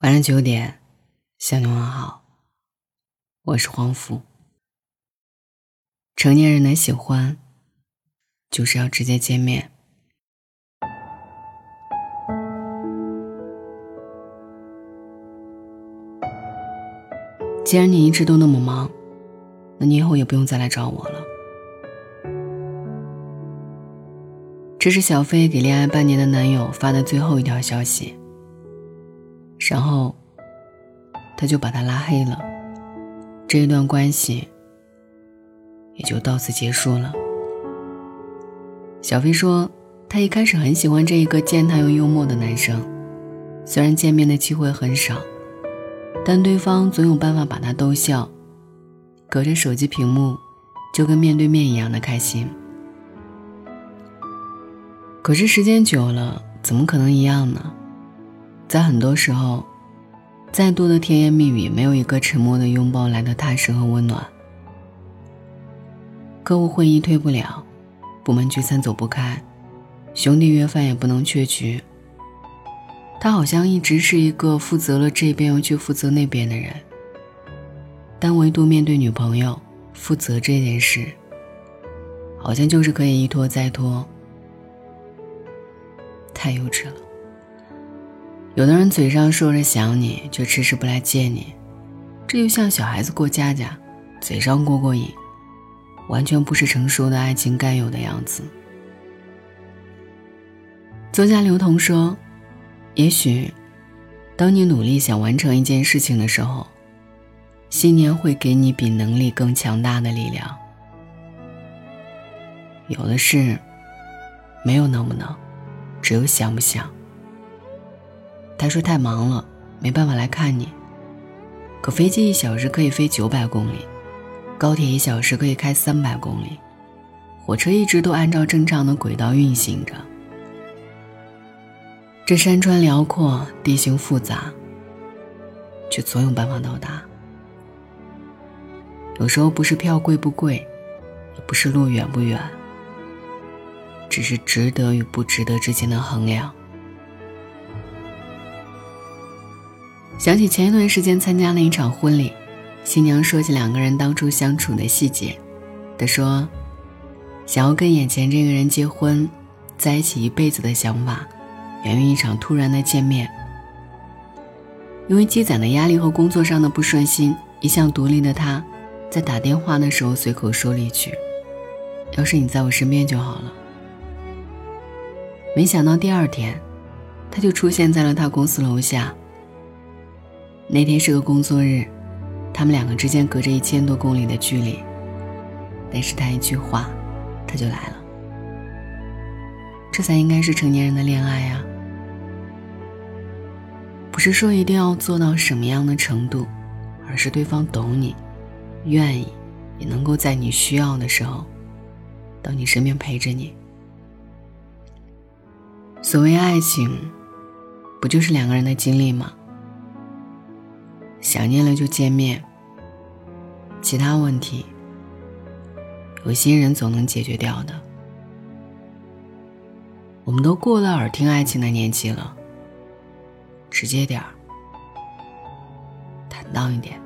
晚上九点，向你问好。我是黄福。成年人的喜欢，就是要直接见面。既然你一直都那么忙，那你以后也不用再来找我了。这是小飞给恋爱半年的男友发的最后一条消息。然后，他就把他拉黑了，这一段关系也就到此结束了。小飞说，他一开始很喜欢这一个健谈又幽默的男生，虽然见面的机会很少，但对方总有办法把他逗笑，隔着手机屏幕就跟面对面一样的开心。可是时间久了，怎么可能一样呢？在很多时候，再多的甜言蜜语，没有一个沉默的拥抱来的踏实和温暖。客户会议推不了，部门聚餐走不开，兄弟约饭也不能缺局。他好像一直是一个负责了这边又去负责那边的人，但唯独面对女朋友负责这件事，好像就是可以一拖再拖，太幼稚了。有的人嘴上说着想你，却迟迟不来见你，这就像小孩子过家家，嘴上过过瘾，完全不是成熟的爱情该有的样子。作家刘同说：“也许，当你努力想完成一件事情的时候，信念会给你比能力更强大的力量。有的事，没有能不能，只有想不想。”他说太忙了，没办法来看你。可飞机一小时可以飞九百公里，高铁一小时可以开三百公里，火车一直都按照正常的轨道运行着。这山川辽阔，地形复杂，却总有办法到达。有时候不是票贵不贵，也不是路远不远，只是值得与不值得之间的衡量。想起前一段时间参加了一场婚礼，新娘说起两个人当初相处的细节。她说：“想要跟眼前这个人结婚，在一起一辈子的想法，源于一场突然的见面。因为积攒的压力和工作上的不顺心，一向独立的他，在打电话的时候随口说了一句：‘要是你在我身边就好了。’没想到第二天，他就出现在了他公司楼下。”那天是个工作日，他们两个之间隔着一千多公里的距离，但是他一句话，他就来了。这才应该是成年人的恋爱呀！不是说一定要做到什么样的程度，而是对方懂你，愿意，也能够在你需要的时候，到你身边陪着你。所谓爱情，不就是两个人的经历吗？想念了就见面，其他问题有心人总能解决掉的。我们都过了耳听爱情的年纪了，直接点儿，坦荡一点。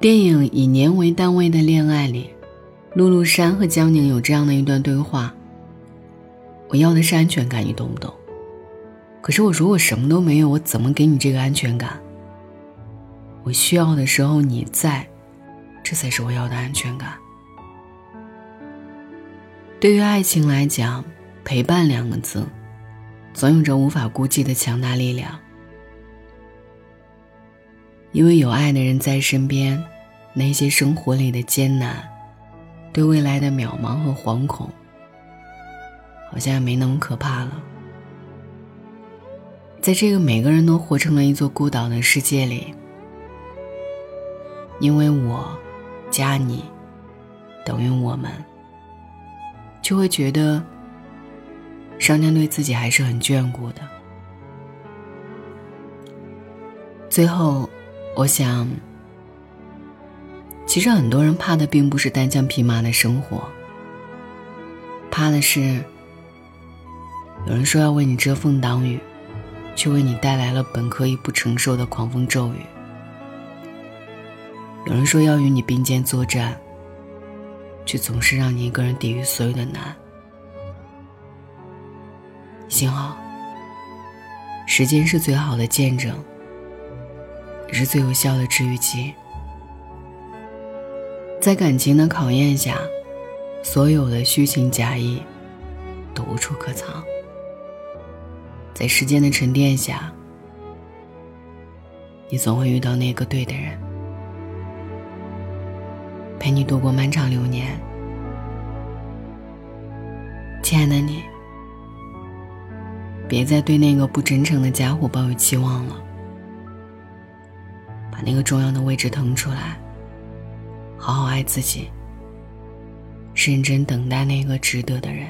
电影《以年为单位的恋爱》里，陆陆山和江宁有这样的一段对话：“我要的是安全感，你懂不懂？”可是我如果什么都没有，我怎么给你这个安全感？我需要的时候你在，这才是我要的安全感。对于爱情来讲，陪伴两个字，总有着无法估计的强大力量。因为有爱的人在身边，那些生活里的艰难，对未来的渺茫和惶恐，好像也没那么可怕了。在这个每个人都活成了一座孤岛的世界里，因为我加你等于我们，就会觉得上天对自己还是很眷顾的。最后，我想，其实很多人怕的并不是单枪匹马的生活，怕的是有人说要为你遮风挡雨。却为你带来了本可以不承受的狂风骤雨。有人说要与你并肩作战，却总是让你一个人抵御所有的难。幸好，时间是最好的见证，也是最有效的治愈剂。在感情的考验下，所有的虚情假意都无处可藏。在时间的沉淀下，你总会遇到那个对的人，陪你度过漫长流年。亲爱的你，别再对那个不真诚的家伙抱有期望了，把那个重要的位置腾出来，好好爱自己，认真等待那个值得的人，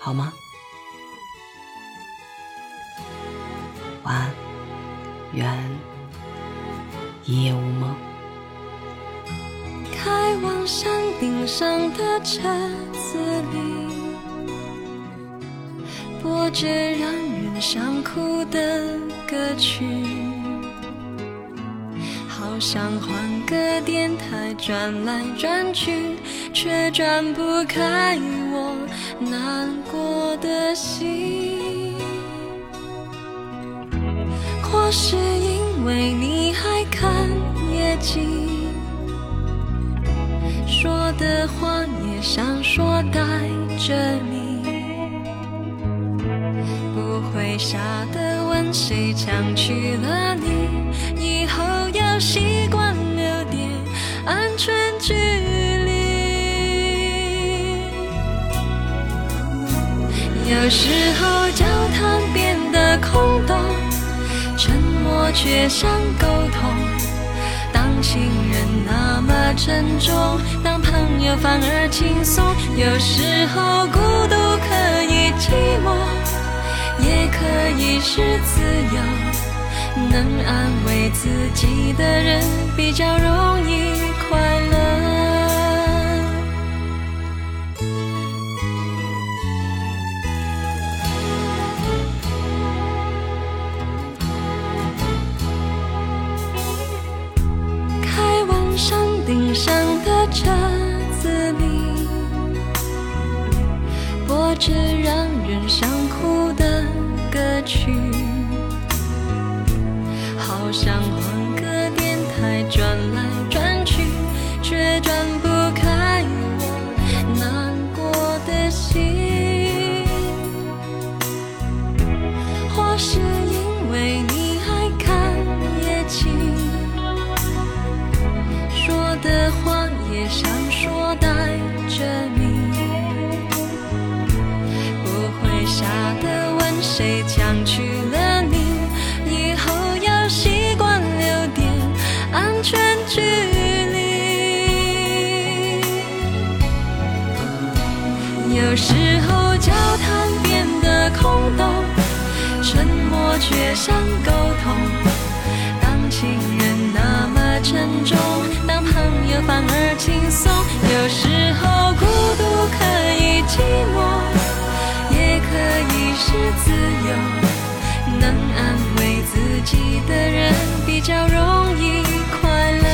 好吗？晚安，愿一夜无梦。开往山顶上的车子里，播着让人想哭的歌曲，好想换个电台转来转去，却转不开我难过的心。是因为你还看夜景，说的话也想说带着你，不会傻的问谁抢去了你，以后要习惯留点安全距离。有时候交谈变得空洞。我却想沟通，当情人那么沉重，当朋友反而轻松。有时候孤独可以寂寞，也可以是自由。能安慰自己的人，比较容易快乐。顶上的车子里，播着让人想哭的歌曲，谁抢去了你，以后要习惯留点安全距离。有时候交谈变得空洞，沉默却像沟通，当情人那么沉重。较容易快乐。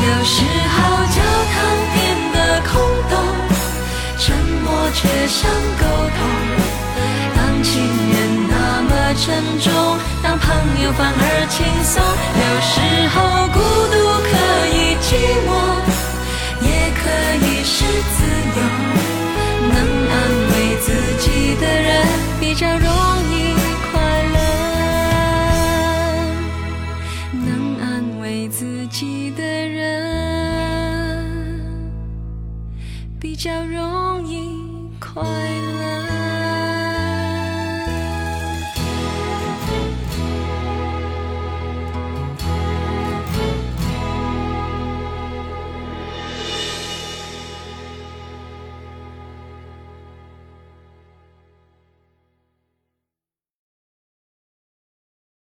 有时候交谈变得空洞，沉默却像沟通。沉重，当朋友反而轻松。有时候孤独可以寂寞，